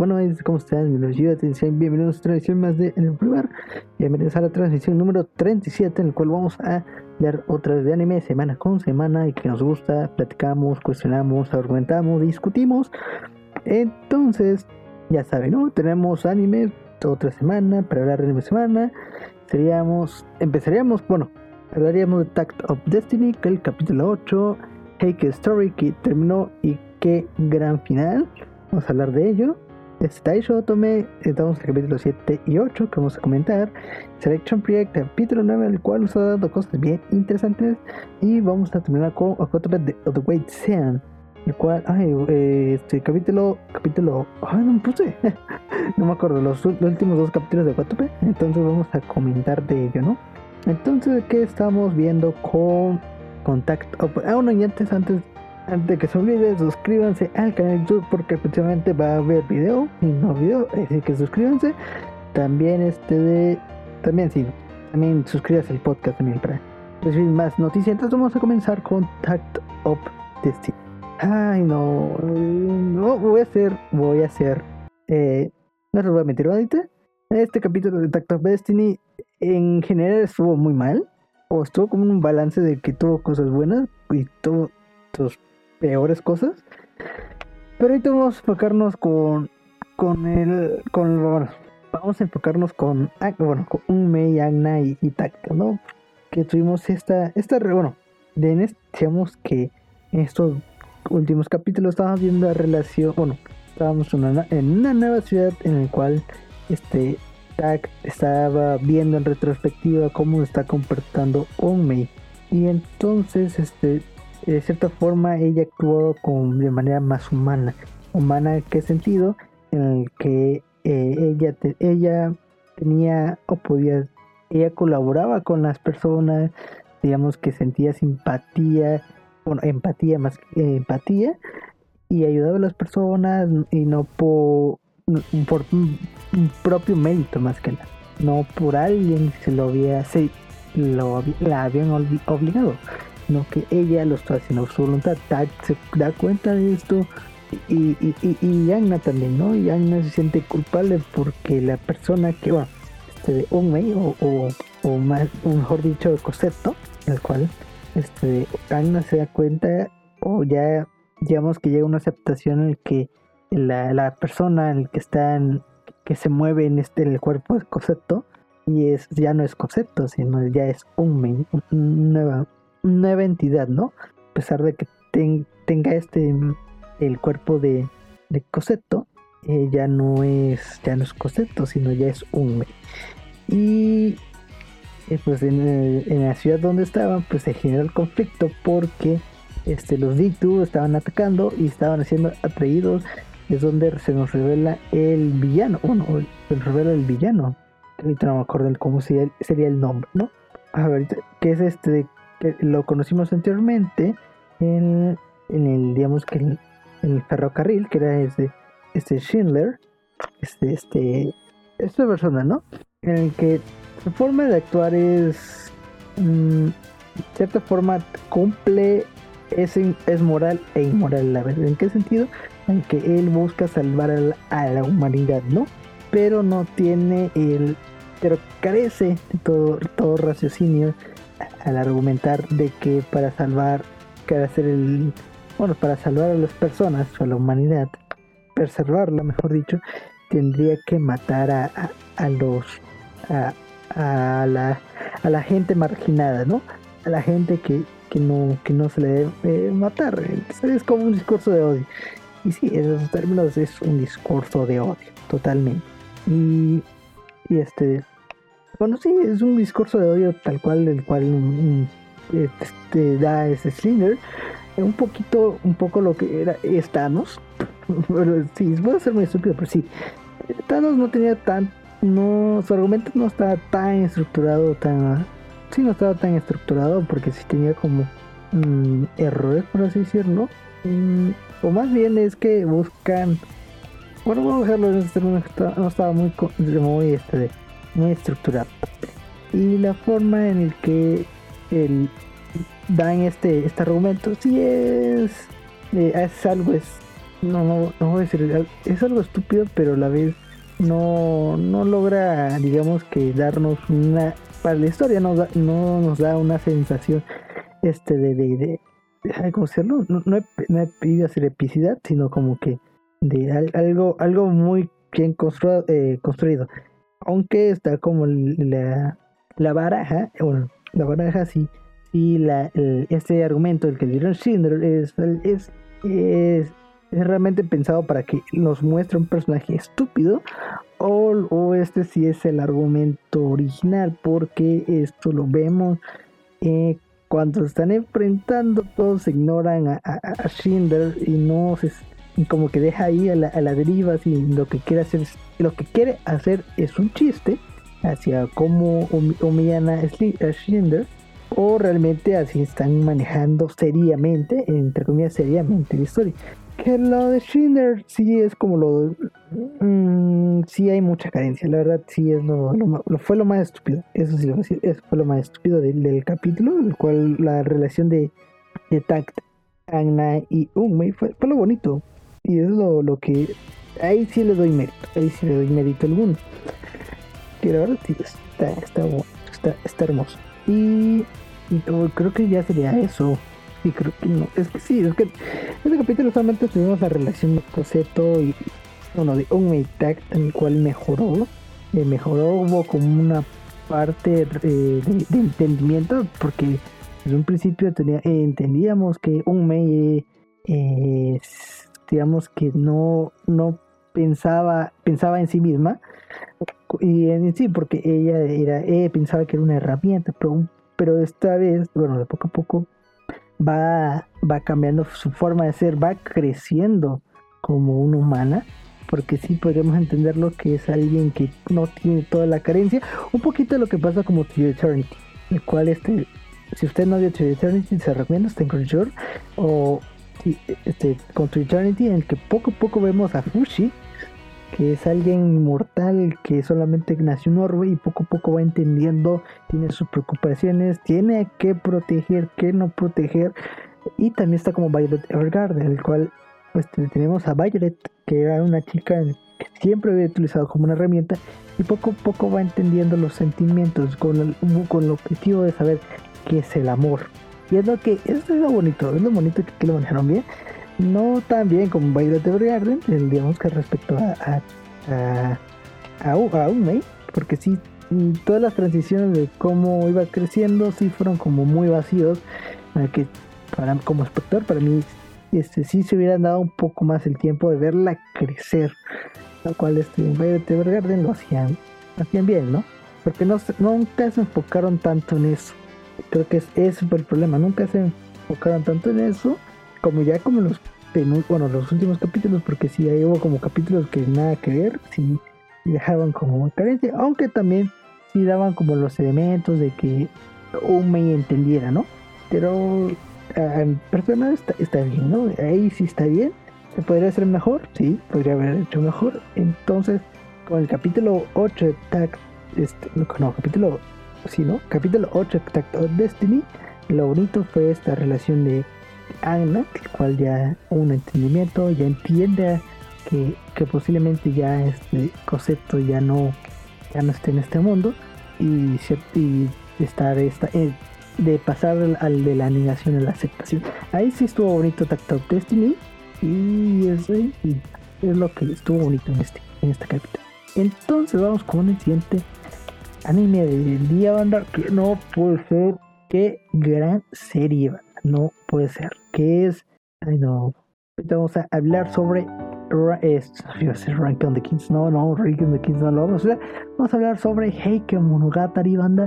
Bueno, ¿cómo están? Bienvenidos, a otra edición más de En el Primer. Bienvenidos a la transmisión número 37, en el cual vamos a leer otra vez de anime semana con semana y que nos gusta, platicamos, cuestionamos, argumentamos, discutimos. Entonces, ya saben, ¿no? Tenemos anime otra semana para hablar de anime semana. Seríamos, empezaríamos, bueno, hablaríamos de Tact of Destiny, que el capítulo 8, Cake Story, que terminó y qué gran final. Vamos a hablar de ello. Taisho Otome, estamos en el capítulo 7 y 8 que vamos a comentar. Selection Project, capítulo 9, el cual nos ha dado cosas bien interesantes. Y vamos a terminar con Okotome de The Wait Sean, el cual, ay, eh, este capítulo, capítulo, ay, no me puse, no me acuerdo, los, últimos dos capítulos de Okotome. Entonces vamos a comentar de ello, ¿no? Entonces, ¿qué estamos viendo con Contact? Ah, bueno, y antes, antes antes que se olvide, suscríbanse al canal de YouTube porque próximamente va a haber video y no video, así que suscríbanse. También este de también sí, también suscríbanse al podcast también para recibir más noticias. Entonces vamos a comenzar con Tact of Destiny. Ay no, no voy a hacer, voy a hacer, eh, no se voy a meter ahorita. Este capítulo de Tact of Destiny en general estuvo muy mal. O estuvo como un balance de que tuvo cosas buenas y tuvo peores cosas. Pero ahorita vamos a enfocarnos con, con el, con, vamos a enfocarnos con, bueno, con un Mei, Agna y, y ¿no? Que tuvimos esta, esta, bueno, de este, digamos que en estos últimos capítulos estábamos viendo la relación, bueno, estábamos en una, en nueva ciudad en la cual, este, Tac estaba viendo en retrospectiva cómo está comportando Mei Y entonces, este, de cierta forma ella actuó con, de manera más humana. ¿Humana en qué sentido? En el que eh, ella, ella tenía o podía, ella colaboraba con las personas, digamos que sentía simpatía, bueno, empatía más que empatía, y ayudaba a las personas y no por, por un, propio mérito más que nada, no por alguien se lo había, se, lo, la habían obligado sino que ella lo está haciendo su voluntad. se da cuenta de esto y, y, y, Anna también, ¿no? Y Anna se siente culpable porque la persona que, bueno, este de o, o, o, más, mejor dicho, Coseto, el cual este, Anna se da cuenta o ya digamos que llega una aceptación en el que la, la persona en el que está en, que se mueve en este el cuerpo de Coseto y es ya no es Coseto sino ya es Unmei, nueva nueva entidad, ¿no? A pesar de que tenga este el cuerpo de, de Coseto, eh, ya no es ya no es Coseto, sino ya es un y eh, pues en, la ciudad donde estaban, pues se generó el conflicto porque este, los Dictu estaban atacando y estaban siendo atraídos. Es donde se nos revela el villano. Bueno, se revela el villano. Ahorita no me acuerdo cómo sería el nombre, ¿no? A ver, ¿qué es este lo conocimos anteriormente en, el, digamos que en, el ferrocarril, que era este, este Schindler, este, este, esta persona, ¿no? En el que su forma de actuar es, mm, de cierta forma, cumple, es, es moral e inmoral a la vez. ¿En qué sentido? En que él busca salvar a la, humanidad, ¿no? Pero no tiene el, pero carece de todo, todo raciocinio al argumentar de que para salvar, que hacer el, bueno, para salvar a las personas o a la humanidad, preservarla, mejor dicho, tendría que matar a, a, los, a, a, la, a la gente marginada, ¿no? A la gente que, que no, que no se le debe matar. Es como un discurso de odio. Y sí, en esos términos es un discurso de odio, totalmente. Y, y este, bueno, sí, es un discurso de odio tal cual, el cual mm, este, da ese Slinger. Un poquito, un poco lo que era Thanos. pero sí, puede ser muy estúpido, pero sí. Thanos no tenía tan. No, su argumento no estaba tan estructurado, tan. Sí, no estaba tan estructurado porque sí tenía como mm, errores, por así decirlo. Mm, o más bien es que buscan. Bueno, vamos a dejarlo en este no estaba muy, muy este, muy estructurado. Y la forma en el que el, dan este, este argumento, si es, eh, es algo, es no, no, no voy a decir, es algo estúpido, pero a la vez no, no logra, digamos que darnos una, para la historia no, no nos da una sensación este de, de, de, ¿cómo decirlo? No, no, no he pedido hacer epicidad, sino como que de algo, algo muy bien construido, eh, construido. Aunque está como la, la baraja, bueno, la baraja sí, y la, este argumento, el que dieron Schindler, es, es, es es realmente pensado para que nos muestre un personaje estúpido o, este sí es el argumento original porque esto lo vemos eh, cuando están enfrentando todos ignoran a, a, y no se como que deja ahí a la, deriva si lo que quiere hacer lo que quiere hacer es un chiste hacia cómo humillan a Schindler o realmente así están manejando seriamente, entre comillas seriamente la historia que lo de Schindler sí es como lo. Mmm, sí hay mucha carencia, la verdad, sí es lo, fue lo más estúpido. Eso sí lo voy a eso fue lo más estúpido del, capítulo, el cual la relación de, de Tact, Anna y Ungmei fue, fue lo bonito. Y es lo, lo que. Ahí sí le doy mérito, ahí sí le doy mérito alguno. La verdad sí está, está, está, está hermoso. Y, y creo que ya sería eso. Sí, creo que no. Es que sí, es que en este capítulo solamente tuvimos la relación de Coseto y bueno, de un Tag, en el cual mejoró. Mejoró, como una parte de, entendimiento, porque desde un principio tenía, entendíamos que un eh, digamos que no, no pensaba, pensaba en sí misma, y en sí, porque ella era, pensaba que era una herramienta, pero, pero esta vez, bueno, de poco a poco va, va cambiando su forma de ser, va creciendo como una humana, porque sí podríamos entenderlo que es alguien que no tiene toda la carencia, un poquito de lo que pasa como To Eternity, el cual este, si usted no vio To Eternity, se recomienda, está en Crunchyroll, o este, con To Eternity, en el que poco a poco vemos a Fushi, que es alguien inmortal que solamente nació en orbe y poco a poco va entendiendo, tiene sus preocupaciones, tiene que proteger, que no proteger. Y también está como Violet Evergarden, el cual este, tenemos a Violet, que era una chica que siempre había utilizado como una herramienta y poco a poco va entendiendo los sentimientos con el, con el objetivo de saber qué es el amor. Y es lo que, es lo bonito, es lo bonito que, que lo manejaron bien no tan bien como Violet Evergarden, digamos que respecto a a, a, a, porque sí, mm, todas las transiciones de cómo iba creciendo sí fueron como muy vacíos, que para como espectador para mí este sí se hubieran dado un poco más el tiempo de verla crecer, lo cual este Violet Evergarden lo hacían, hacían bien, ¿no? Porque no, nunca se enfocaron tanto en eso. Creo que es, ese fue el problema, nunca se enfocaron tanto en eso como ya como los bueno, los últimos capítulos, porque sí, ahí hubo como capítulos que nada que ver, sí dejaban como carencia, aunque también sí daban como los elementos de que un me entendiera, ¿no? Pero en personal está, está bien, ¿no? Ahí sí está bien. ¿Se podría hacer mejor? Sí, podría haber hecho mejor. Entonces, con el capítulo 8 de Tag, este, no, capítulo, sí, ¿no? Capítulo 8 de Tag of Destiny, lo bonito fue esta relación de Anna, el cual ya un entendimiento, ya entiende que, posiblemente ya este concepto ya no, ya no esté en este mundo y, y estar esta, eh, de pasar al, de la negación a la aceptación. Ahí sí estuvo bonito Tactile Destiny y es, es lo que estuvo bonito en este, en este capítulo. Entonces vamos con el siguiente anime del día, banda, que no puede ser, qué gran serie, no puede ser. Que es. Ay, no. Ahorita vamos a hablar sobre. Es, Rank on the Kings. No, no, Rank on the Kings no lo vamos a hablar. Vamos a hablar sobre Heike Monogatari, banda.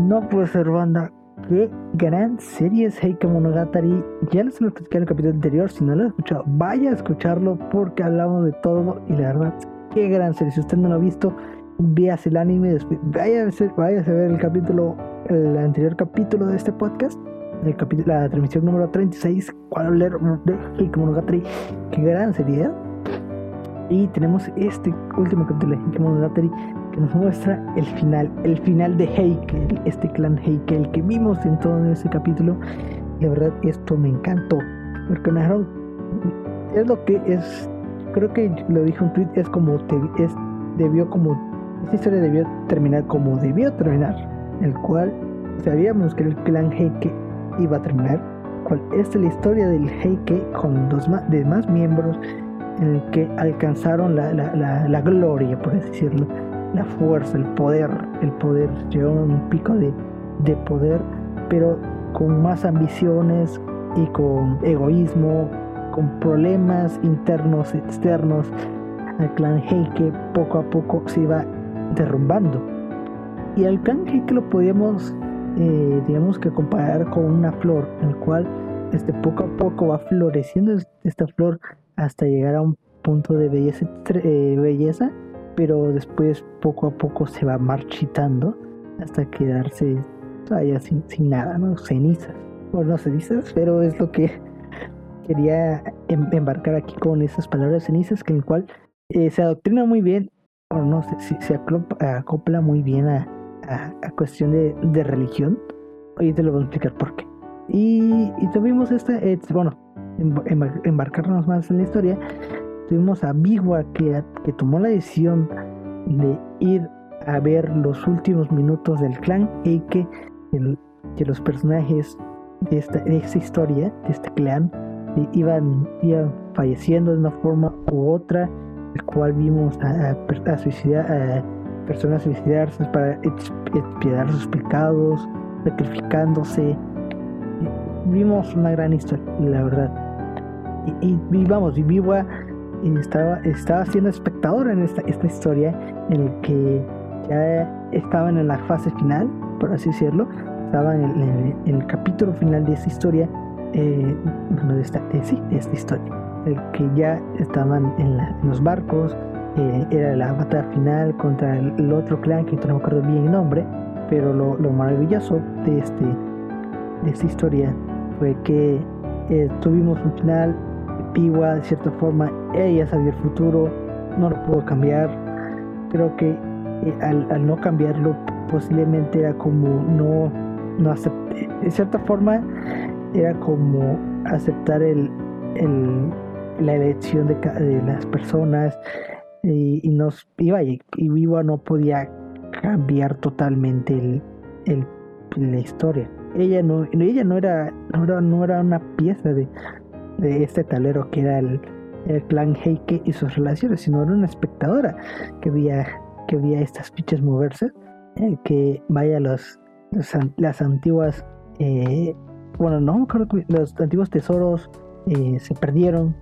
No puede ser, banda. Qué gran serie es Heike Monogatari. Ya les lo expliqué en el capítulo anterior. Si no lo han escuchado, vaya a escucharlo porque hablamos de todo. Y la verdad, qué gran serie. Si usted no lo ha visto, veas el anime. Después, vaya, a ver el capítulo, el anterior capítulo de este podcast el capítulo, la transmisión número 36, cual hablar de Hikimonogatari, qué gran seriedad. Y tenemos este último capítulo de Hikimonogatari que nos muestra el final, el final de Heike, este clan Heike, el que vimos en todo ese capítulo. La verdad, esto me encantó. Porque narraron es lo que es, creo que lo dije un tweet, es como te, es, debió como, esta historia debió terminar como debió terminar, el cual sabíamos que el clan Heike iba a terminar, cual es la historia del Heike con los más, demás miembros en el que alcanzaron la, la, la, gloria, por así decirlo, la fuerza, el poder, el poder, a un pico de, de poder, pero con más ambiciones y con egoísmo, con problemas internos externos, al clan Heike poco a poco se iba derrumbando. Y al Heike lo podíamos, eh, digamos que comparar con una flor, en el cual este, poco a poco va floreciendo esta flor hasta llegar a un punto de belleza, eh, belleza pero después poco a poco se va marchitando hasta quedarse todavía sin, sin nada, ¿no? Cenizas. Bueno, no cenizas, pero es lo que quería em, embarcar aquí con esas palabras cenizas, que en el cual eh, se adoctrina muy bien, o no sé, se, acopla, muy bien a, a, cuestión de, de, religión. Hoy te lo voy a explicar por qué. Y, y tuvimos esta, eh, bueno, embarcarnos más en la historia, tuvimos a Bigua que, que tomó la decisión de ir a ver los últimos minutos del clan que, el, que los personajes de esta, de esta historia, de este clan, iban, iban falleciendo de una forma u otra, el cual vimos a, suicidar, personas suicidarse para expiar sus pecados, sacrificándose. Vimos una gran historia, la verdad. Y, y, vamos, y Viva estaba, estaba siendo espectador en esta, esta historia en el que ya estaban en la fase final, por así decirlo, estaban en el capítulo final de esta historia eh, de esta, sí, esta historia, el que ya estaban en, los barcos, eh, era la batalla final contra el, otro clan que no me acuerdo bien el nombre, pero lo, maravilloso de, este, de esta historia fue que eh, tuvimos un final, Piwa de cierta forma, ella sabía el futuro, no lo pudo cambiar, creo que al, al, no cambiarlo posiblemente era como no, no acepté, de cierta forma era como aceptar el, la elección de, de las personas y, nos iba y, Viva no podía cambiar totalmente el, la historia. Ella no, ella no era, no era, una pieza de, de este tablero que era el, el clan Heike y sus relaciones, sino era una espectadora que veía, que veía estas fichas moverse, eh, que vaya los, las antiguas eh, bueno, no los antiguos tesoros eh, se perdieron.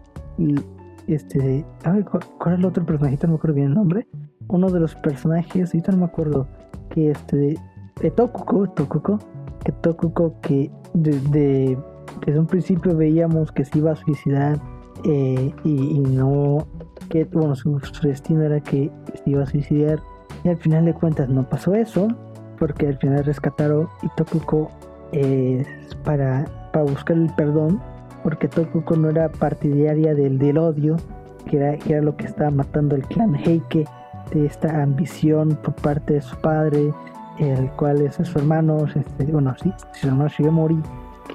Este, ¿cuál, es el otro personajito? No me acuerdo bien el nombre. Uno de los personajes, ahorita no me acuerdo, que este, de Tokuko, Tokuko, que Tokuko que desde, desde un principio veíamos que se iba a suicidar eh, y, no, que bueno, su, su destino era que se iba a suicidar y al final de cuentas no pasó eso porque al final rescataron y Tokuko eh, para, para buscar el perdón, porque Tokuko no era partidaria del, del odio, que era, que era lo que estaba matando el clan Heike, de esta ambición por parte de su padre, el cual es su hermano, este, bueno, sí, su hermano Shigemori,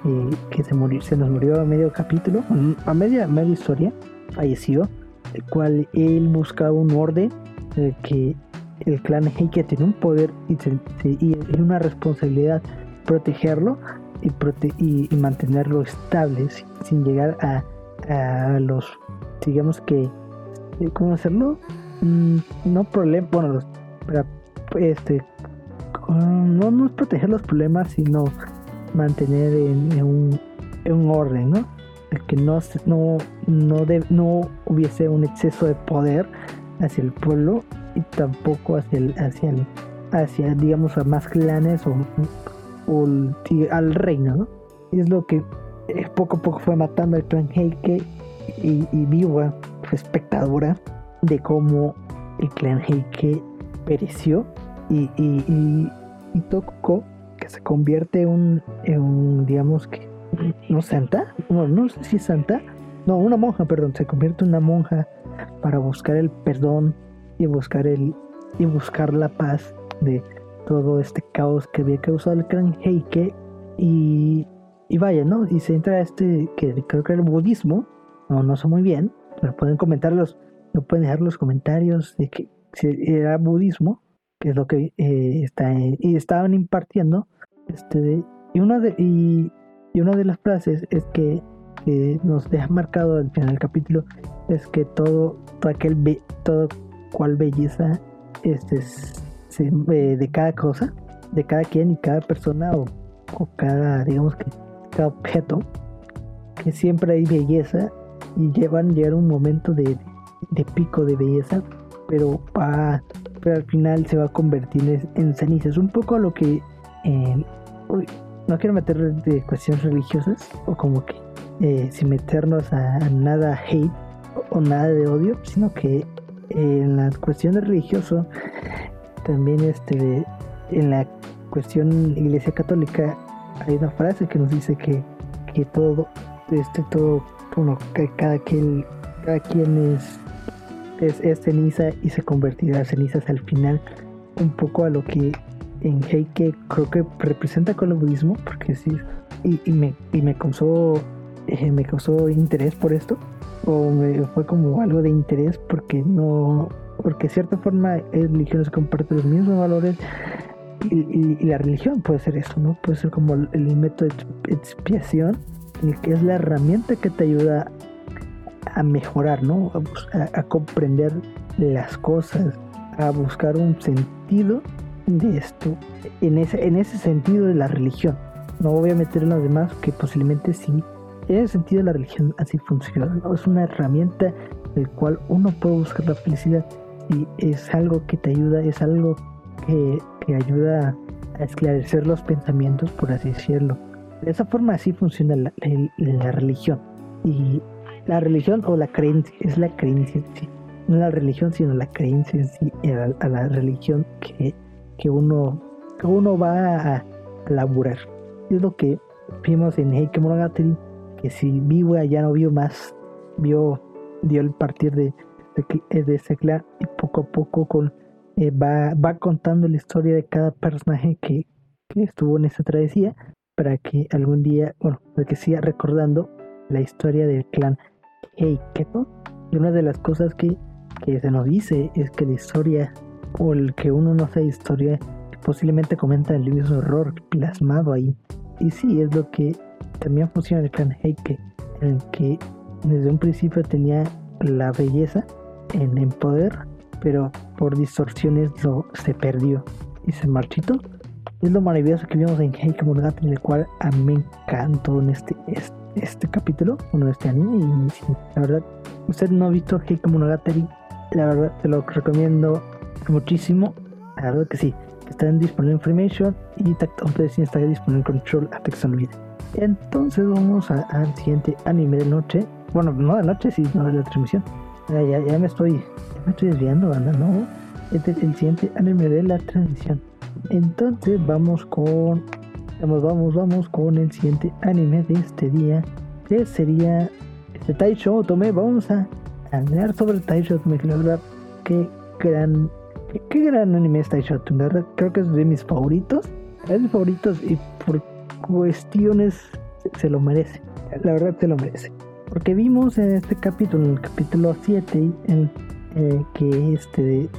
que, que se, murió, se nos murió a medio capítulo, a media, media historia, falleció, el cual él buscaba un orden el que el clan Heike tiene un poder y, y una responsabilidad protegerlo y, y, mantenerlo estable sin, llegar a, a, los, digamos que, eh, ¿cómo hacerlo? Mm, no problema, bueno, para, este, no, no es proteger los problemas, sino mantener en, un, en un orden, ¿no? que no, no, no, no hubiese un exceso de poder hacia el pueblo y tampoco hacia el, hacia el, hacia digamos a más clanes o al reino, ¿no? Es lo que eh, poco a poco fue matando al clan Heike y, y Biwa fue espectadora de cómo el clan Heike pereció y, y, y, que se convierte en un, digamos que, no santa, no, no sé si es santa, no, una monja, perdón, se convierte en una monja para buscar el perdón y buscar el y buscar la paz de, todo este caos que había causado el clan Heike y, y vaya, ¿no? Y se entra este, que creo que era el budismo, no, no sé muy bien, pero pueden comentarlos, lo pueden dejar los comentarios de que si era budismo, que es lo que eh, está y estaban impartiendo, este, y una de, y, una de las frases es que, nos deja marcado al final del capítulo es que todo, todo aquel todo cual belleza este, eh, de cada cosa, de cada quien y cada persona o, o cada, digamos que cada objeto, que siempre hay belleza y llevan llegar un momento de, de pico de belleza, pero, va, pero al final se va a convertir en cenizas. Un poco a lo que eh, no quiero meter de cuestiones religiosas o como que eh, sin meternos a, nada hate o, nada de odio, sino que en la cuestión de religioso también este en la cuestión iglesia católica hay una frase que nos dice que, que todo este todo bueno que cada quien cada quien es, es, ceniza y se convertirá a cenizas al final. Un poco a lo que en Heike creo que representa con el budismo, porque sí, y, me, y me causó eh, me causó interés por esto, o me fue como algo de interés porque no, porque de cierta forma es religiones comparten los mismos valores y, la religión puede ser eso, ¿no? Puede ser como el, método de expiación, que es la herramienta que te ayuda a mejorar, ¿no? a comprender las cosas, a buscar un sentido de esto en ese, en ese sentido de la religión. No voy a meter en los demás que posiblemente sí. En ese sentido la religión así funciona. Es una herramienta del cual uno puede buscar la felicidad y es algo que te ayuda, es algo que, que ayuda a esclarecer los pensamientos, por así decirlo. De esa forma así funciona la, la, religión. Y la religión o la creencia, es la creencia en sí. No la religión, sino la creencia en sí, a la religión que que uno, que uno va a laburar. Es lo que vimos en Heike Monogatari, que si vivo ya no vio más, vio, dio el partir de, de, de ese clan y poco a poco eh, va, contando la historia de cada personaje que, estuvo en esa travesía para que algún día, bueno, para que siga recordando la historia del clan Heike, Y una de las cosas que, se nos dice es que la historia o el que uno no hace historia posiblemente comenta el mismo error plasmado ahí. Y sí, es lo que también funciona el clan Heike, en el que desde un principio tenía la belleza en, el poder, pero por distorsiones lo, se perdió y se marchitó. Es lo maravilloso que vimos en Heike Monogatari, el cual a mí me encantó en este, este, capítulo, uno de este anime. Y la verdad, usted no ha visto Heike Monogatari, la verdad te lo recomiendo muchísimo. La verdad que sí. Está disponible en Freemation y Tacton está disponible en Control Apex Video. Entonces vamos al siguiente anime de noche. Bueno, no de noche, sino de la transmisión. Ya, ya, me estoy me estoy desviando, banda, ¿no? Este es el siguiente anime de la transmisión. Entonces vamos con. Vamos, vamos, vamos con el siguiente anime de este día. Que sería este Taisho Tome. Vamos a hablar sobre Taisho Tome. La verdad, qué gran Qué, gran anime está Shotun, verdad. Creo que es de mis favoritos. Es de mis favoritos y por cuestiones se lo merece. La verdad se lo merece. Porque vimos en este capítulo, en el capítulo 7, en, eh, que este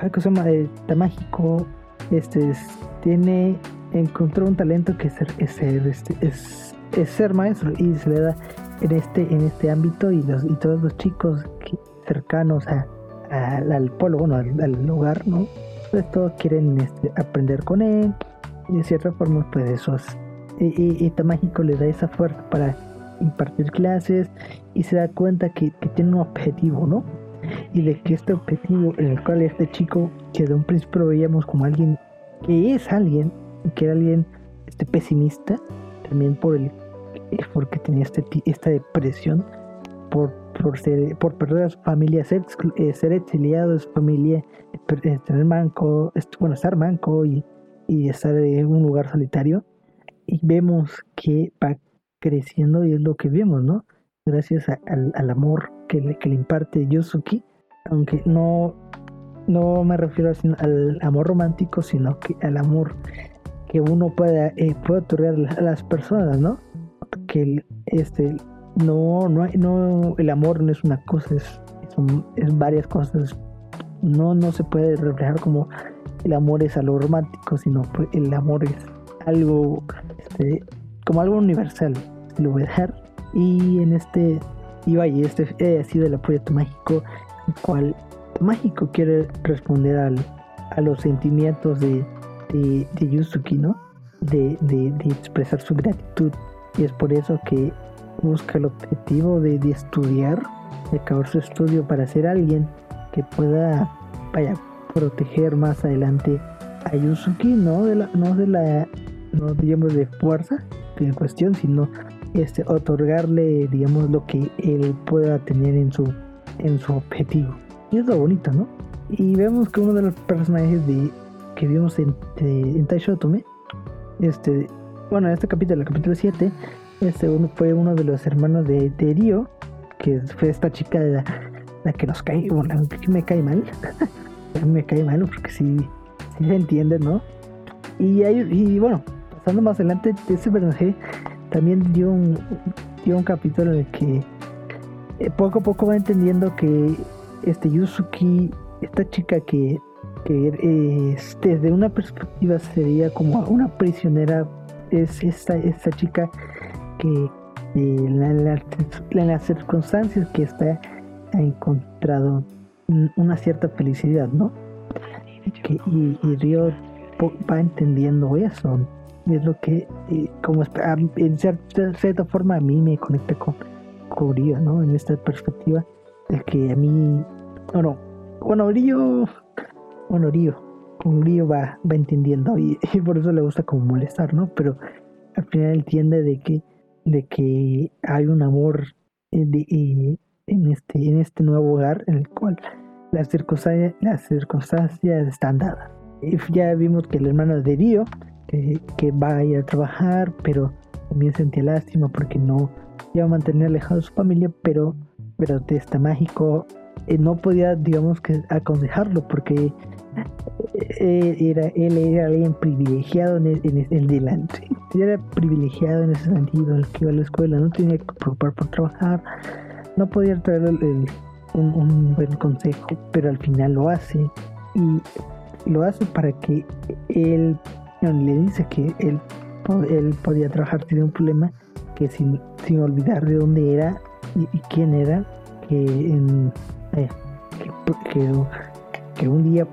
algo se llama Tamágico este tiene encontró un talento que es ser, es ser, este, es, es, ser maestro y se le da en este en este ámbito y los y todos los chicos cercanos a, al, pueblo, bueno, al, lugar, ¿no? Pues todos quieren este, aprender con él y de cierta forma pues eso es... Y, y, Mágico le da esa fuerza para impartir clases y se da cuenta que, tiene un objetivo, ¿no? Y de que este objetivo en el cual este chico, que de un principio lo veíamos como alguien, que es alguien, que era alguien este, pesimista, también por el porque tenía este, esta depresión, por por, ser, por perder a su familia, ser, eh, ser exiliado de su familia, eh, tener manco, bueno, estar manco y, y estar en un lugar solitario. Y vemos que creciendo y es lo que vemos, ¿no? Gracias al, al, amor que le, que le imparte Yosuki, aunque no, no me refiero al amor romántico, sino que al amor que uno pueda, eh, puede otorgar a las personas, ¿no? Que este, no, no, no, el amor no es una cosa, es, es, varias cosas. No, no se puede reflejar como el amor es algo romántico, sino pues, el amor es algo, este, como algo universal, lo voy a dejar. Y en este, y vaya, este ha sido el proyecto mágico, el cual mágico quiere responder al, a los sentimientos de, de, de Yusuki, ¿no? De, de, expresar su gratitud. Y es por eso que busca el objetivo de, de estudiar, de acabar su estudio para ser alguien que pueda, vaya, proteger más adelante a Yusuki, no de la, no de la, no digamos de fuerza en cuestión, sino este otorgarle, digamos, lo que él pueda tener en su, en su objetivo. Y es lo bonito, ¿no? Y vemos que uno de los personajes de, que vimos en, en Taishotome, este, bueno, en este capítulo, el capítulo 7, este uno fue uno de los hermanos de, de Rio, que fue esta chica de la, que nos cae, bueno, que me cae mal, me cae mal porque sí, sí se entiende, ¿no? Y, y bueno, pasando más adelante, ese personaje también dio un, dio un capítulo en el que eh, poco a poco va entendiendo que este Yusuki, esta chica que, que desde una perspectiva sería como una prisionera, es esta, esta chica que en, las circunstancias que está ha encontrado una cierta felicidad, ¿no? y, y Río va entendiendo eso es lo que, eh, como en cierta, cierta, forma, a mí me conecta con, con ¿no? En esta perspectiva, de que a mí, bueno, bueno, Río, bueno, Río, con Río va, va entendiendo y, por eso le gusta como molestar, ¿no? Pero al final entiende de que, de que hay un amor eh, de, en, este, en este nuevo hogar en el cual las circunstancias, las circunstancias están dadas. Y ya vimos que el hermano de Río que, va a ir a trabajar, pero también sentía lástima porque no iba a mantener alejado de su familia, pero, pero Testa Mágico eh, no podía, digamos que, aconsejarlo porque eh, era, él era alguien privilegiado en, el, en, delante. Era privilegiado en ese sentido, el que iba a la escuela, no tenía que preocupar por trabajar, no podía traer un buen consejo, pero al final lo hace y lo hace para que él le dice que él, él podía trabajar sin un problema, que sin, sin olvidar de dónde era y, quién era, que, eh, que, que, un día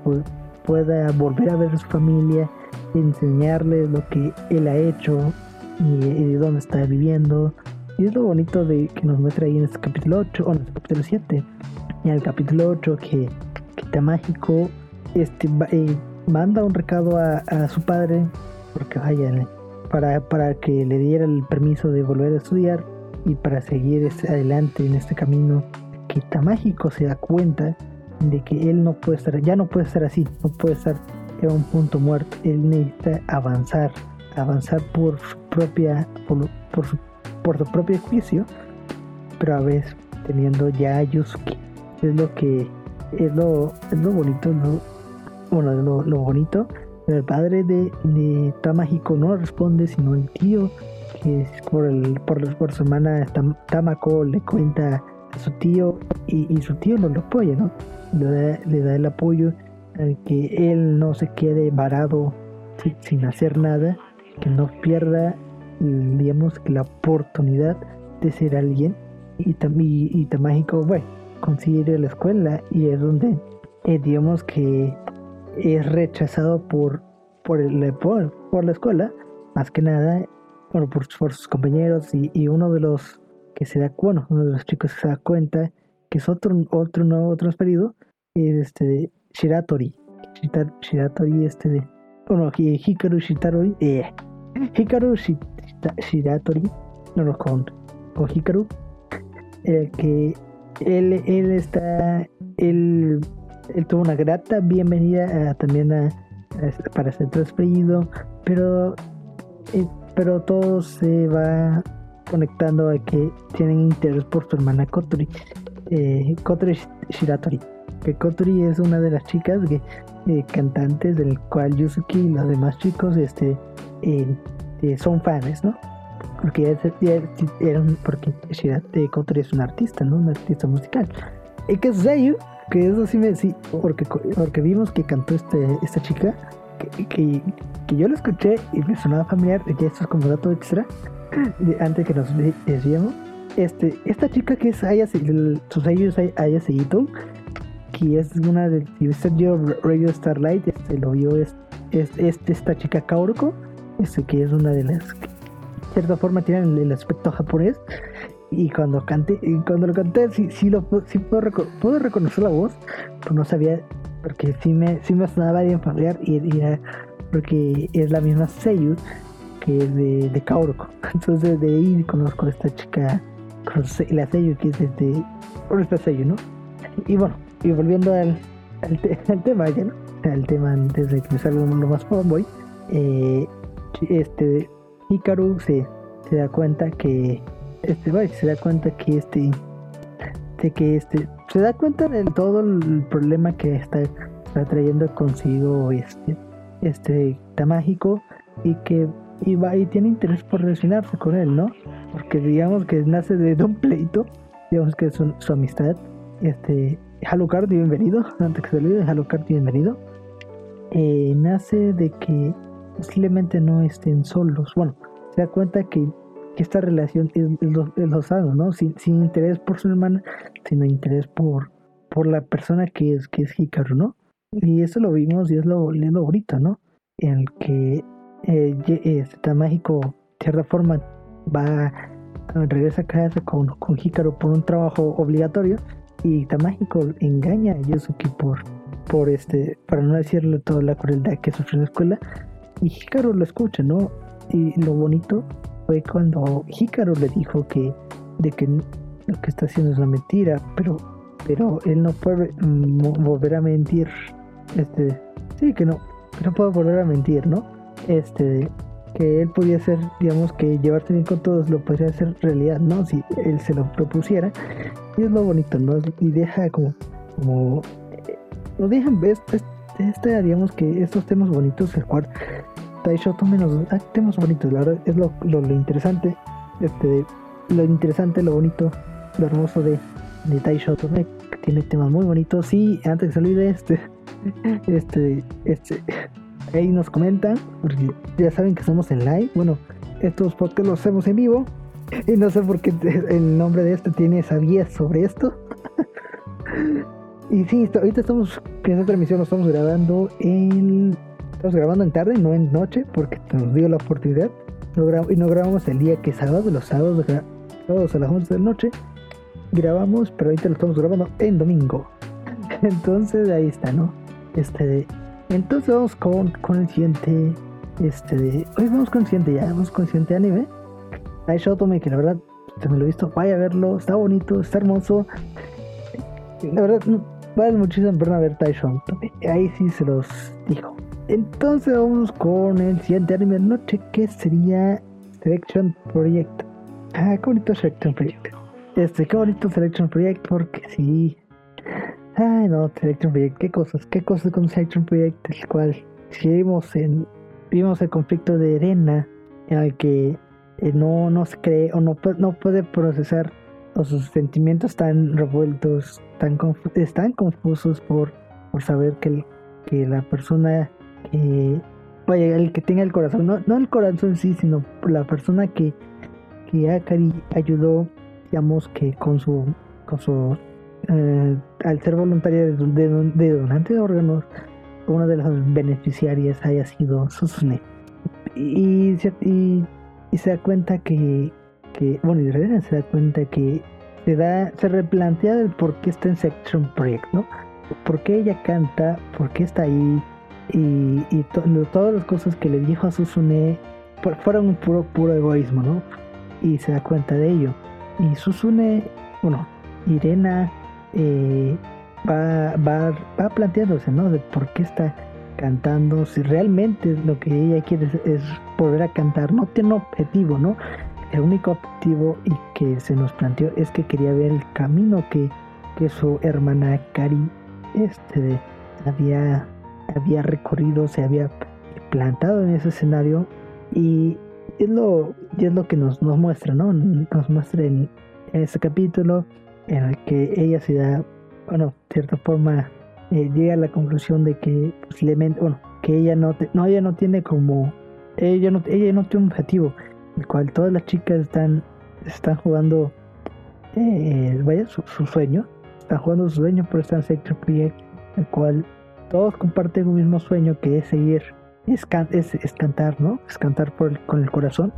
pueda volver a ver a su familia, enseñarle lo que él ha hecho y, de dónde está viviendo. Y es lo bonito de que nos muestra ahí en este capítulo 8 o en este capítulo 7. Y en el capítulo 8 que, que está mágico, este, eh, manda un recado a, su padre porque vaya para, para que le diera el permiso de volver a estudiar y para seguir adelante en este camino que mágico se da cuenta de que él no puede estar ya no puede estar así no puede estar en un punto muerto él necesita avanzar avanzar por su propia por, su, por su propio juicio pero a veces teniendo ya a Yusuki es lo que es lo, es lo bonito. Bueno, lo, lo bonito, el padre de, de no responde, sino el tío, que es por, el, por, por su hermana Tamako le cuenta a su tío y, su tío no lo apoya, ¿no? Le da, le da el apoyo al que él no se quede varado sin, hacer nada, que no pierda, digamos, la oportunidad de ser alguien. Y, y, y bueno, consigue la escuela y es donde, eh, digamos que es rechazado por, por, el, por, la escuela, más que nada, bueno, por, sus compañeros y, uno de los que se da, bueno, uno de los chicos que se da cuenta que es otro, otro nuevo transferido, es este Shiratori. Shiratori, este de, bueno, Hikaru Shiratori, eh, Hikaru Shiratori, no, no, con, con Hikaru, el que él, él está, él él tuvo una grata bienvenida eh, también a, para ser transferido, pero, eh, pero todo se va conectando a que tienen interés por su hermana Kotori, eh, Kotori Shiratori. Que Kotori es una de las chicas que, eh, cantantes del cual Yusuki y los demás chicos este, son fans, ¿no? porque porque Kotori es un artista, ¿no? Un artista musical. Y que Seiyuu, que eso sí me sí, porque porque vimos que cantó este esta chica que, que, que yo lo escuché y me sonaba familiar, ya esto es como dato extra antes que nos desviemos. Este, esta chica que es Aya, sus sellos Aya Seito, que es una de Radio Starlight, este, lo vio es, es, esta chica Kaoruko, este, que es una de las que, de cierta forma tiene el, aspecto japonés. Y cuando canté, y cuando lo canté, sí, sí, lo, sí puedo, puedo, reconocer la voz, pero no sabía, porque sí me, sí me sonaba bien familiar y, era porque es la misma Seiyu que es de, de Kaoruko. Entonces de ahí conozco a esta chica, la Seiyu que es de, por esta Seiyu, ¿no? Y bueno, y volviendo al, al, tema ya, ¿no? Al tema antes de que me salga lo más fanboy, eh, este Hikaru se, se da cuenta que este vaya, se da cuenta que este de que este se da cuenta de todo el problema que está, está trayendo consigo este este mágico y que y va y tiene interés por relacionarse con él, ¿no? Porque digamos que nace de un pleito, digamos que es su amistad. Este, Alucard, bienvenido, antes que se olvide, Alucard, bienvenido. Eh, nace de que posiblemente no estén solos. Bueno, se da cuenta que, esta relación es, los ¿no? Sin, sin, interés por su hermana, sino interés por, por la persona que es, que es Hikaru, ¿no? Y eso lo vimos y es lo, lo bonito, ¿no? En el que eh, este mágico de cierta forma va regresa a casa con, con Hikaru por un trabajo obligatorio y Tamágico engaña a Yosuke por, por este, para no decirle toda la crueldad que sufrió en la escuela y Hikaru lo escucha, ¿no? Y lo bonito fue cuando Hikaru le dijo que de que lo que está haciendo es una mentira, pero pero él no puede volver a mentir. Este, sí que no, no puede volver a mentir, ¿no? este que él podía hacer, digamos que llevarse bien con todos lo podría hacer realidad, ¿no? Si él se lo propusiera. Y es lo bonito, ¿no? Y deja como, como, eh, nos dejan ver, este, digamos que estos temas bonitos, el cual Taisho tome los ah, temas bonitos, la verdad es lo, interesante, este, lo interesante, lo bonito, lo hermoso de, de Taisho que tiene temas muy bonitos. Y antes de salir de este, este, este ahí nos comentan, porque ya saben que estamos en live. Bueno, estos podcasts los hacemos en vivo. Y no sé por qué el nombre de este tiene guía sobre esto. y sí, ahorita estamos, en esta transmisión lo estamos grabando en. Estamos grabando en tarde, no en noche, porque nos dio la oportunidad. y no grabamos el día que es sábado, los sábados, sábados a las 11 de la noche. Grabamos, pero ahorita lo estamos grabando en domingo. Entonces ahí está, ¿no? Este, entonces vamos con, con el siguiente. Este. Hoy vamos con el ya, vamos con el siguiente anime. Hay Shotome que la verdad, usted me lo he visto, vaya a verlo, está bonito, está hermoso. La verdad, vale muchísimo pena ver Taishon. Ahí sí se los dijo. Entonces vamos con el siguiente anime de noche que sería Selection Project. Ah, qué bonito Selection Project. Este, qué bonito Selection Project porque sí, Ay, no, Selection Project, qué cosas, qué cosas con Selection Project, el cual si vimos, en, vimos el conflicto de Arena, en el que eh, no, no se cree o no, no puede procesar o sus sentimientos tan revueltos, tan están confusos por, por saber que, que la persona que, vaya, el que tenga el corazón, no, no el corazón en sí, sino la persona que, que Akari ayudó, digamos que con su, con su eh, al ser voluntaria de, donante de órganos, una de las beneficiarias haya sido Susune. Y, y, y, se da cuenta que, que bueno, y se da cuenta que se da, se replantea el por qué está en Section Project, ¿no? ¿Por qué ella canta? ¿Por qué está ahí? Y, y todas las cosas que le dijo a Susune fueron un puro, puro egoísmo, ¿no? Y se da cuenta de ello. Y Susune, bueno, Irena eh, va, va, va planteándose, ¿no? De por qué está cantando, si realmente lo que ella quiere es, volver a cantar, no tiene un objetivo, ¿no? El único objetivo y que se nos planteó es que quería ver el camino que, que su hermana Cari este, había, había recorrido, se había plantado en ese escenario y es lo, y es lo que nos, nos muestra, ¿no? Nos muestra en, este capítulo en el que ella se da, bueno, de cierta forma eh, llega a la conclusión de que posiblemente, bueno, que ella no, no, ella no tiene como, ella no, ella no tiene un objetivo, el cual todas las chicas están, están jugando, eh, vaya, su, sueño, están jugando su sueño por estar en Sector Project, el cual todos comparten un mismo sueño que es seguir, es, es, cantar, ¿no? Es cantar por con el corazón,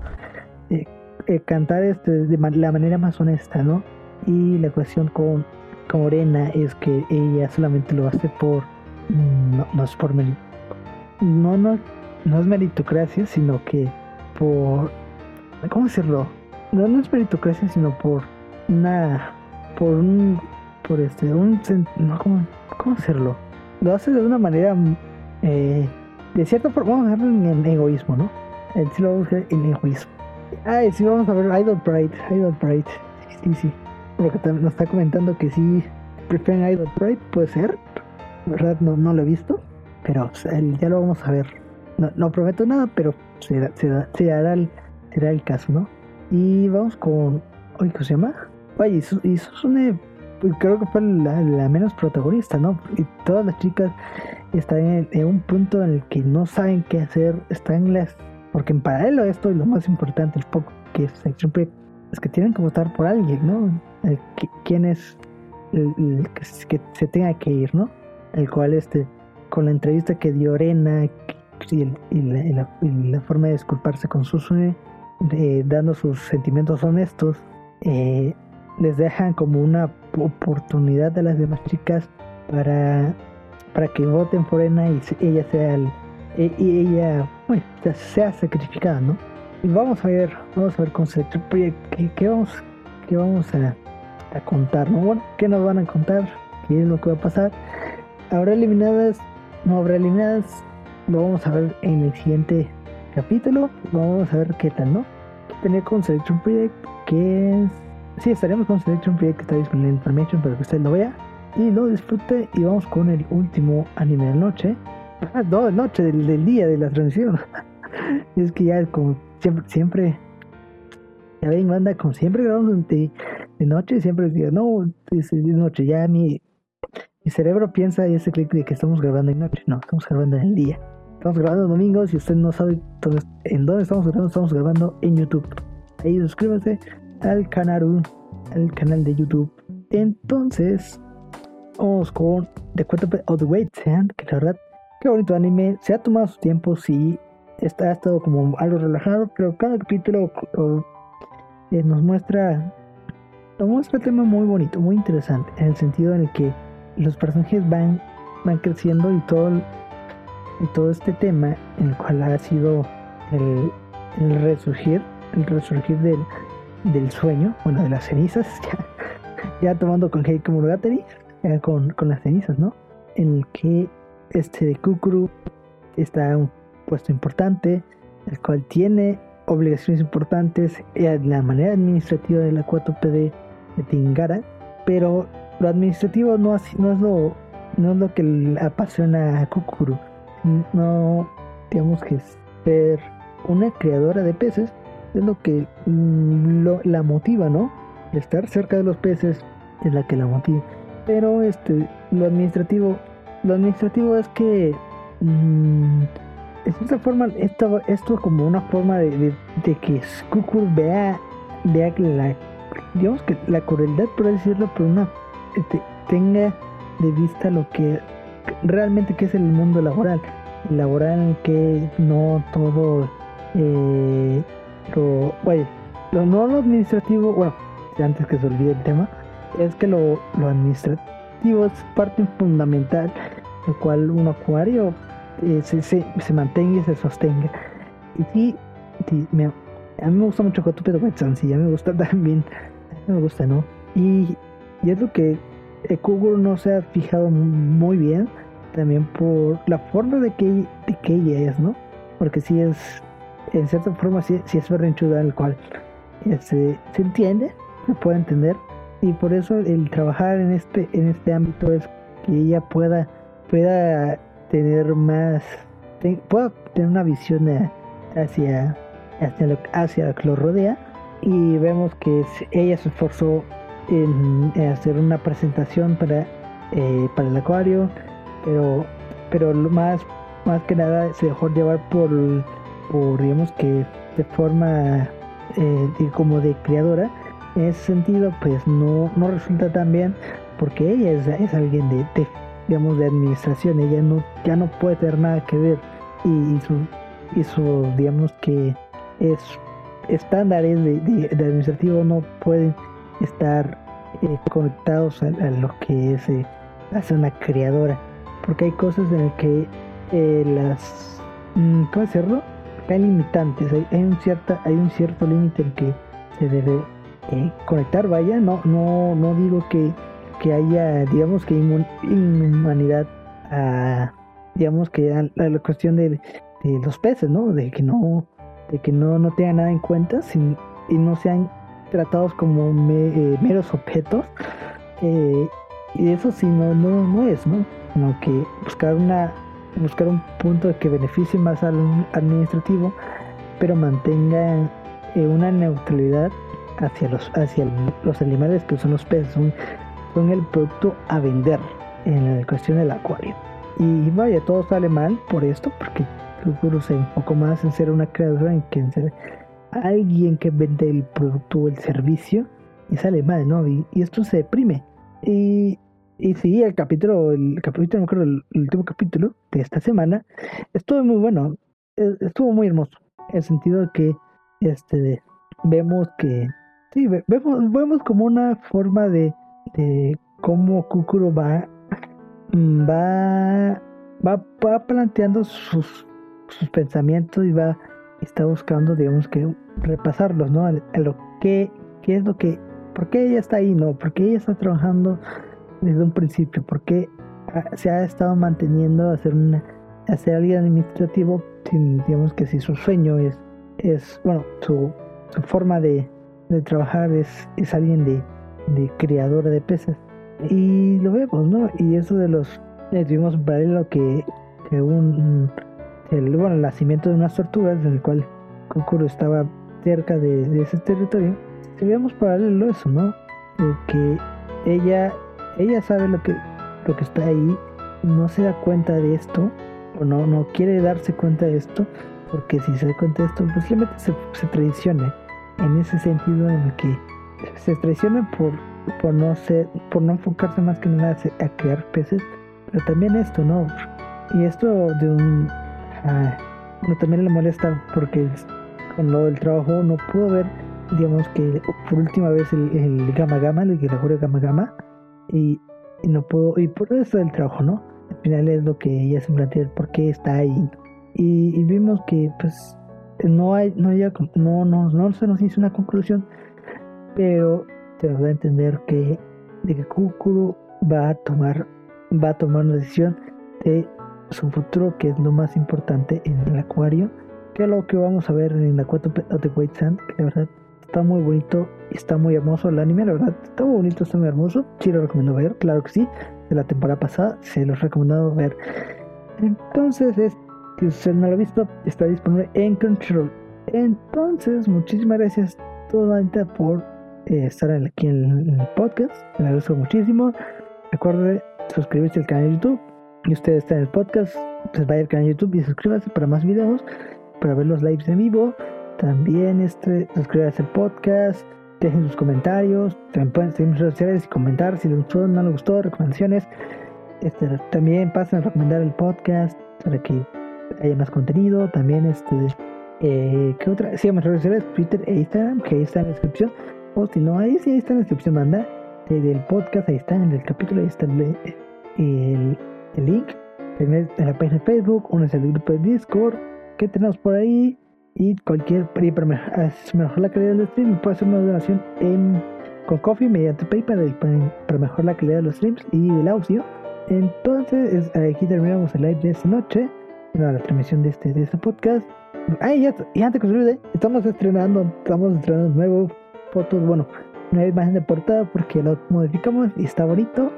eh, eh, cantar este, de la manera más honesta, ¿no? Y la cuestión con, con Morena es que ella solamente lo hace por, mm, no, no es por no, no, no es meritocracia, sino que por, ¿cómo decirlo? No, no es meritocracia, sino por una, por un, por este, un, no, ¿cómo, cómo hacerlo? Lo hace de una manera, eh, de cierta forma, vamos a verlo en, egoísmo, ¿no? En sí lo egoísmo. Ay, sí, vamos a ver Idol Pride, Idol Pride, sí, sí, Porque nos está comentando que sí prefieren Idol Pride, puede ser, verdad no, no lo he visto, pero ya lo vamos a ver. No, prometo nada, pero se, se, se hará el, será el caso, ¿no? Y vamos con. ¿cómo se llama? Oye, y. Pues creo que fue la, menos protagonista, ¿no? Y todas las chicas están en, un punto en el que no saben qué hacer, están en las. Porque en paralelo a esto, y lo más importante, el poco que siempre es que tienen que votar por alguien, ¿no? El, quién es el, que, se tenga que ir, ¿no? El cual, este, con la entrevista que dio Orena y, la, forma de disculparse con Susune, dando sus sentimientos honestos, eh, les dejan como una oportunidad a las demás chicas para, para que voten por Ena y ella sea e, y ella sea sacrificada, ¿no? Y vamos a ver, vamos a ver con Project qué, vamos, qué vamos a, a contar, ¿no? Bueno, qué nos van a contar, qué es lo que va a pasar. Habrá eliminadas, no habrá eliminadas, lo vamos a ver en el siguiente capítulo. Vamos a ver qué tal, ¿no? Tenía con Project, que es. Sí, estaremos con Selection Project que está disponible en Information para que usted lo vea y lo disfrute. Y vamos con el último anime de la noche. Ah, no, de noche, del, día de la transmisión. es que ya, como siempre, siempre. Ya ven, banda, como siempre grabamos de, de noche, siempre digo, no, es de noche, ya mi, mi cerebro piensa y ese clic de que estamos grabando en noche. No, estamos grabando en el día. Estamos grabando domingos y usted no sabe en dónde estamos grabando, estamos grabando en YouTube. Ahí suscríbase al canal, al canal de YouTube. Entonces, vamos con The Quintuple of the Wait Sand, que la verdad, qué bonito anime. Se ha tomado su tiempo, sí. Está, ha estado como algo relajado, pero cada capítulo eh, nos muestra nos muestra el tema muy bonito, muy interesante, en el sentido en el que los personajes van, van creciendo y todo y todo este tema en el cual ha sido el, resurgir, el resurgir del, del, sueño, bueno, de las cenizas, ya, tomando con Heiko Monogatari, ya con, con, las cenizas, ¿no? En el que este de Kukuru está en un puesto importante, el cual tiene obligaciones importantes, en la manera administrativa de la 4PD de Tingara, pero lo administrativo no, no, es lo, no es lo que apasiona a Kukuru no digamos que ser una creadora de peces es lo que mm, lo, la motiva, ¿no? Estar cerca de los peces es la que la motiva. Pero este, lo administrativo, lo administrativo es que mmm, de forma, esto, esto como una forma de, de, que Skukur vea, vea la, digamos que la crueldad, por decirlo, pero una, este, tenga de vista lo que realmente que es el mundo laboral. Laboral que no todo eh, lo, bueno, lo no lo administrativo, bueno, antes que se olvide el tema, es que lo, lo administrativo es parte fundamental, el cual un acuario eh, se, se, se, mantenga y se sostenga. Y sí, me, a mí me gusta mucho Kotupe de sí, a mí me gusta también, me gusta, ¿no? Y, y es lo que Google no se ha fijado muy bien también por la forma de que, de que ella es, ¿no? Porque si es, en cierta forma, si, si es berrinchuda, el cual se, se entiende, se puede entender, y por eso el trabajar en este, en este ámbito es que ella pueda, pueda tener más, pueda tener una visión hacia, hacia lo, hacia lo que lo rodea y vemos que ella se esforzó en, hacer una presentación para, eh, para el acuario, pero, pero más, más que nada se dejó llevar por, por digamos que de forma eh, como de creadora. En ese sentido, pues no, no resulta tan bien porque ella es, es alguien de, digamos, de administración, ella no, ya no puede tener nada que ver y, y su, digamos que es estándares de, administrativo no pueden estar eh, conectados a, lo que es eh, una creadora porque hay cosas en las que eh, las mm, ¿cómo decirlo? Hay limitantes hay, hay un cierta hay un cierto límite en que se debe eh, conectar. Vaya no no no digo que que haya digamos que inhumanidad a digamos que la cuestión de, de, los peces no de que no de que no no tengan nada en cuenta sin, y no sean tratados como eh, meros objetos eh, y eso sí no no no es no sino que buscar una buscar un punto que beneficie más al administrativo pero mantenga eh, una neutralidad hacia los hacia los animales que son los peces son, el producto a vender en la cuestión del acuario. Y vaya todo sale mal por esto porque Kukuro se enfocó más en ser una creadora en en ser alguien que vende el producto o el servicio y sale mal no y, y esto se deprime. Y y sí, el capítulo, el capítulo, no creo, el, último capítulo de esta semana estuvo muy bueno, e, estuvo muy hermoso, en el sentido de que este vemos que sí, vemos, vemos como una forma de, de cómo Kukuro va mm, va va, va planteando sus, sus pensamientos y va está buscando digamos que repasarlos no a, lo que qué es lo que por qué ella está ahí no porque ella está trabajando desde un principio, porque se ha estado manteniendo a ser, una, a ser alguien administrativo, sin, digamos que si su sueño es, es bueno, su, su forma de, de, trabajar es, es alguien de, de creadora de peces. Y lo vemos, ¿no? Y eso de los, eh, tuvimos un paralelo que, que un, el, bueno, el nacimiento de unas tortugas, en el cual Kokoro estaba cerca de, de ese territorio, si vemos paralelo eso, ¿no? que ella ella sabe lo que, lo que está ahí, no se da cuenta de esto, o no, no quiere darse cuenta de esto, porque si se da cuenta de esto, posiblemente se, se traicione, en ese sentido en el que se traiciona por, por no ser, por no enfocarse más que nada a crear peces, pero también esto, ¿no? Y esto de un... Ah, también le molesta porque con lo del trabajo no pudo ver, digamos que por última vez el, el Gama Gama, el Gama Gama, y, no puedo, y por eso el trabajo, ¿no? Al final es lo que ella se plantea, por qué está ahí. Y, vimos que pues no hay, no, no, no, no se nos hizo una conclusión, pero se nos da a entender que de que Kukuro va a tomar, va a tomar una decisión de su futuro, que es lo más importante en el acuario, que es lo que vamos a ver en la 4 of the White Sand, que de verdad Está muy bonito, está muy hermoso el anime, la verdad. Está muy bonito, está muy hermoso. Sí lo recomiendo ver, claro que sí. De la temporada pasada se los recomendado ver. Entonces, es, si usted no lo ha visto, está disponible en Control. Entonces, muchísimas gracias toda por eh, estar aquí en el podcast. Me agradezco muchísimo. Recuerde suscribirse al canal de YouTube. Y usted está en el podcast, pues vaya al canal de YouTube y suscríbase para más videos, para ver los lives en vivo también este, suscríbase al podcast, dejen sus comentarios, también pueden seguir en redes sociales y comentar si les gustó, no les gustó, recomendaciones. Este, también pasen a recomendar el podcast para que haya más contenido. También este eh, ¿qué otra? Síganme en redes sociales, Twitter e Instagram, que ahí está en la descripción. O si no, ahí sí ahí está en la descripción, banda. del podcast, ahí está en el capítulo, ahí está el, el, link. También en la página de Facebook, es el grupo de Discord. ¿Qué tenemos por ahí? Y cualquier para mejorar la calidad del stream puede hacer una donación en, con Coffee mediante PayPal para mejorar la calidad de los streams y del audio. Entonces aquí terminamos el live de esta noche la transmisión de este de este podcast. Ay ya y antes que se olvide estamos estrenando estamos estrenando nuevas fotos bueno nueva imagen de portada porque lo modificamos y está bonito.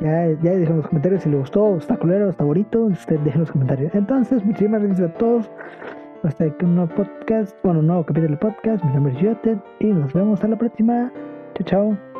Ya, ya dejen los comentarios si les gustó, está culero, está bonito, usted dejen los comentarios. Entonces, muchísimas gracias a todos hasta aquí un nuevo podcast, bueno, un nuevo capítulo de podcast. Mi nombre es Jotet y nos vemos a la próxima. Chao, chao.